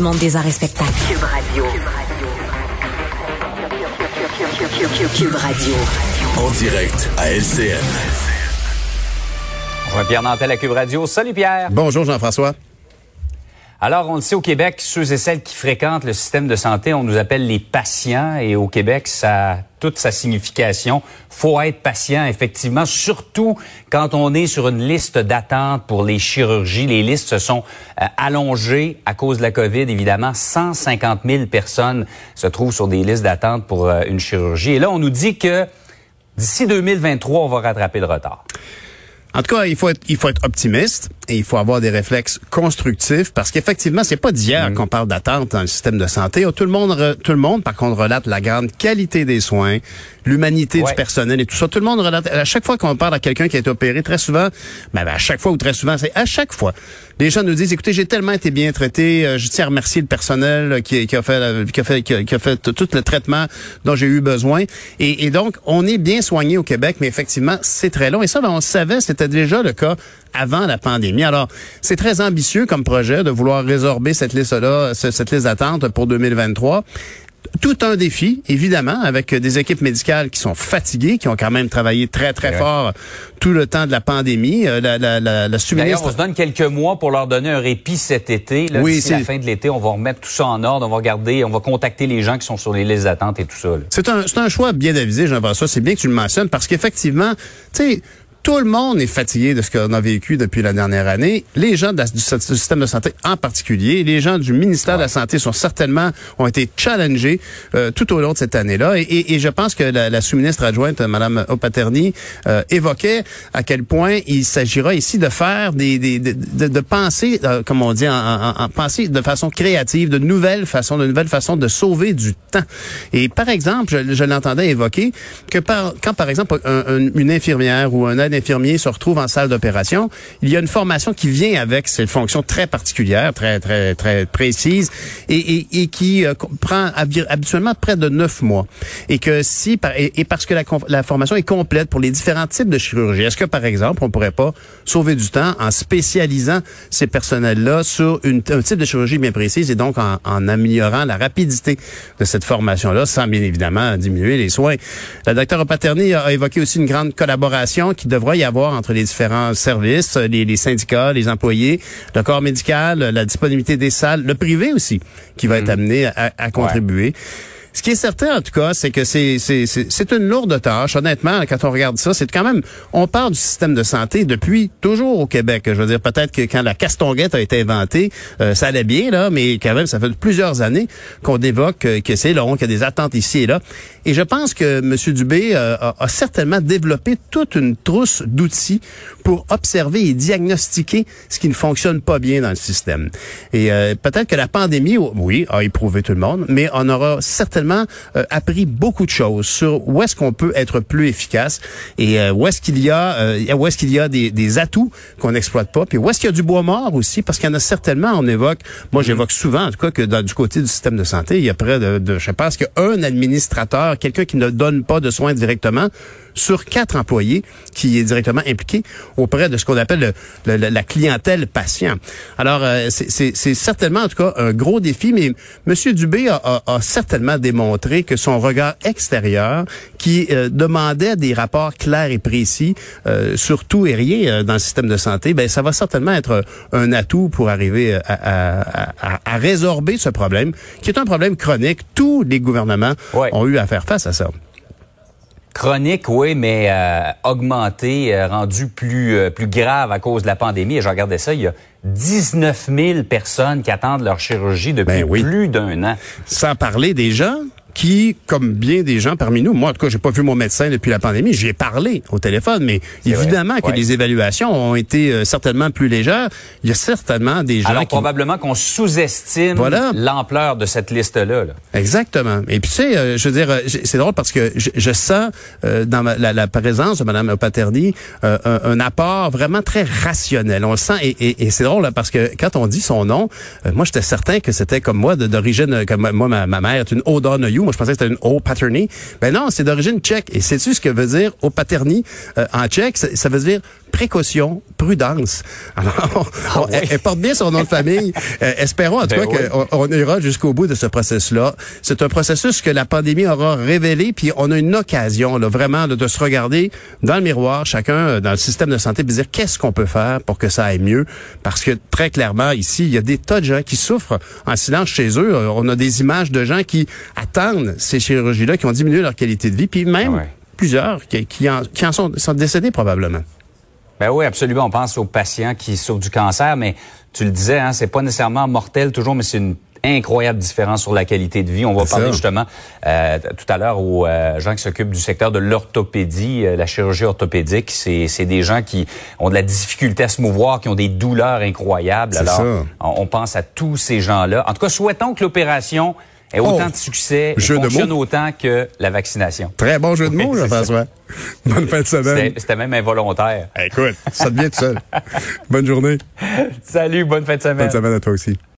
Monde des arts et spectacles. Cube Radio. Cube Radio. En direct à LCN. Pierre Nantel à Cube Radio. Salut Pierre. Bonjour Jean-François. Alors, on le sait au Québec, ceux et celles qui fréquentent le système de santé, on nous appelle les patients et au Québec, ça a toute sa signification. Faut être patient, effectivement, surtout quand on est sur une liste d'attente pour les chirurgies. Les listes se sont euh, allongées à cause de la COVID, évidemment. 150 000 personnes se trouvent sur des listes d'attente pour euh, une chirurgie. Et là, on nous dit que d'ici 2023, on va rattraper le retard. En tout cas, il faut être, il faut être optimiste et il faut avoir des réflexes constructifs parce qu'effectivement, c'est pas d'hier qu'on parle d'attente dans le système de santé. Tout le monde, tout le monde, par contre, relate la grande qualité des soins, l'humanité Ouais. du personnel et tout ça. Tout le monde relate. À chaque fois qu'on parle à quelqu'un qui a été opéré, très souvent, ben, ben, à chaque fois ou très souvent, c'est à chaque fois. Les gens nous disent, écoutez, j'ai tellement été bien traité, euh, je tiens à remercier le personnel qui, qui a fait, qui a fait, qui a, qui a fait tout le traitement dont j'ai eu besoin. Et, et donc, on est bien soigné au Québec, mais effectivement, c'est très long. Et ça, ben, on savait, c'était déjà le cas avant la pandémie. Alors, c'est très ambitieux comme projet de vouloir résorber cette liste-là, ce- cette liste d'attente pour 2023 tout un défi, évidemment, avec des équipes médicales qui sont fatiguées, qui ont quand même travaillé très, très fort tout le temps de la pandémie. Euh, La, la, la, la D'ailleurs, on se donne quelques mois pour leur donner un répit cet été. Là, Oui, c'est- la fin de l'été, on va remettre tout ça en ordre. On va regarder, on va contacter les gens qui sont sur les listes d'attente et tout ça. là. C'est un, c'est un choix bien avisé, Jean-François. C'est bien que tu le mentionnes parce qu'effectivement, tu sais, tout le monde est fatigué de ce qu'on a vécu depuis la dernière année. Les gens de la- du, du système de santé en particulier, les gens du ministère de la Santé sont certainement, ont été challengés euh, tout au long de cette année-là. Et, et- et je pense que la, la sous-ministre adjointe, Mme Opaterny, euh, évoquait à quel point il s'agira ici de faire des, des de, de, de penser, euh, comme on dit, en, en, en penser de façon créative, de nouvelles façons, de nouvelles façons de sauver du temps. Et par exemple, je, je l'entendais évoquer que par, quand par exemple un- un- une infirmière ou un aide infirmier se retrouve en salle d'opération, il y a une formation qui vient avec ces fonctions très particulières, très très très précises, et, qui euh, prend habi- habituellement près de neuf mois. Et que si et, parce que la, formation est complète pour les différents types de chirurgie, est-ce que par exemple on pourrait pas sauver du temps en spécialisant ces personnels-là sur un type de chirurgie bien précise et donc en, améliorant la rapidité de cette formation-là, sans bien évidemment diminuer les soins? La docteur Paterny a évoqué aussi une grande collaboration qui devra y avoir entre les différents services, les, les syndicats, les employés, le corps médical, la disponibilité des salles, le privé aussi, qui va être amené à, à contribuer. Ce qui est certain, en tout cas, c'est que c'est c'est c'est c'est une lourde tâche. Honnêtement, quand on regarde ça, c'est quand même, on parle du système de santé depuis toujours au Québec. Je veux dire, peut-être que quand la castonguette a été inventée, euh, ça allait bien là, mais quand même, ça fait plusieurs années qu'on évoque euh, que c'est long, qu'il y a des attentes ici et là. Et je pense que M. Dubé euh, a, a certainement développé toute une trousse d'outils pour observer et diagnostiquer ce qui ne fonctionne pas bien dans le système. Et peut-être que la pandémie, oui, a éprouvé tout le monde, mais on aura certainement euh, appris beaucoup de choses sur où est-ce qu'on peut être plus efficace et euh, où est-ce qu'il y a euh, où est-ce qu'il y a des, des atouts qu'on n'exploite pas, puis où est-ce qu'il y a du bois mort aussi, parce qu'il y en a certainement. On évoque, moi j'évoque souvent en tout cas que dans, du côté du système de santé, il y a près de, de je pense qu'un administrateur, quelqu'un qui ne donne pas de soins directement sur quatre employés qui est directement impliqué auprès de ce qu'on appelle le- le- la clientèle patient. Alors, euh, c'est- certainement, en tout cas, un gros défi, mais M. Dubé a, a- a certainement démontré que son regard extérieur, qui euh, demandait des rapports clairs et précis euh, sur tout et rien euh, dans le système de santé, ben ça va certainement être un atout pour arriver à, à, à- à résorber ce problème, qui est un problème chronique. Tous les gouvernements Ouais. ont eu à faire face à ça. Chronique, oui, mais euh, augmenté, euh, rendu plus, euh, plus grave à cause de la pandémie. Et je regardais ça, il y a 19 000 personnes qui attendent leur chirurgie depuis Ben oui. plus d'un an. Sans parler des gens qui, comme bien des gens parmi nous, moi en tout cas, j'ai pas vu mon médecin depuis la pandémie, j'ai parlé au téléphone, mais évidemment que Ouais. les évaluations ont été euh, certainement plus légères. Il y a certainement des gens Alors qui probablement qu'on sous-estime Voilà. l'ampleur de cette liste-là. là. Exactement. Et puis tu sais, euh, je veux dire, euh, c'est drôle parce que je, je sens euh, dans ma- la, la présence de Mme Paterny euh, un, un apport vraiment très rationnel. On le sent et, et- et c'est drôle là, parce que quand on dit son nom, euh, moi j'étais certain que c'était comme moi d'origine, comme moi ma, ma mère est une O'Donoghue, moi je pensais que c'était une O'Paterny. Ben non, c'est d'origine tchèque. Et sais-tu ce que veut dire O'Paterny euh, en tchèque? Ça, ça veut dire précaution, prudence. Alors, on- Ah elle, elle porte bien son nom de famille. Euh, espérons en tout Ben cas oui. qu'on on ira jusqu'au bout de ce processus-là. C'est un processus que la pandémie aura révélé, puis on a une occasion là, vraiment là, de se regarder dans le miroir, chacun euh, dans le système de santé, puis dire qu'est-ce qu'on peut faire pour que ça aille mieux. Parce que très clairement, ici, il y a des tas de gens qui souffrent en silence chez eux. Euh, On a des images de gens qui attendent ces chirurgies-là, qui ont diminué leur qualité de vie, puis même Ah ouais. plusieurs qui, qui en, qui en sont, sont décédés probablement. Ben oui, absolument. On pense aux patients qui souffrent du cancer, mais tu le disais, hein, c'est pas nécessairement mortel toujours, mais c'est une incroyable différence sur la qualité de vie. On va parler ça. justement euh, tout à l'heure aux euh, gens qui s'occupent du secteur de l'orthopédie, euh, la chirurgie orthopédique. C'est, c'est des gens qui ont de la difficulté à se mouvoir, qui ont des douleurs incroyables. C'est Alors, ça. on, on pense à tous ces gens-là. En tout cas, souhaitons que l'opération ait Oh, autant de succès et fonctionne autant que la vaccination. Très bon jeu de mots. Jean-François. Bonne fin de semaine. C'était, c'était même involontaire. Écoute, ça devient tout seul. Bonne journée. Salut, bonne fin de semaine. Bonne semaine à toi aussi.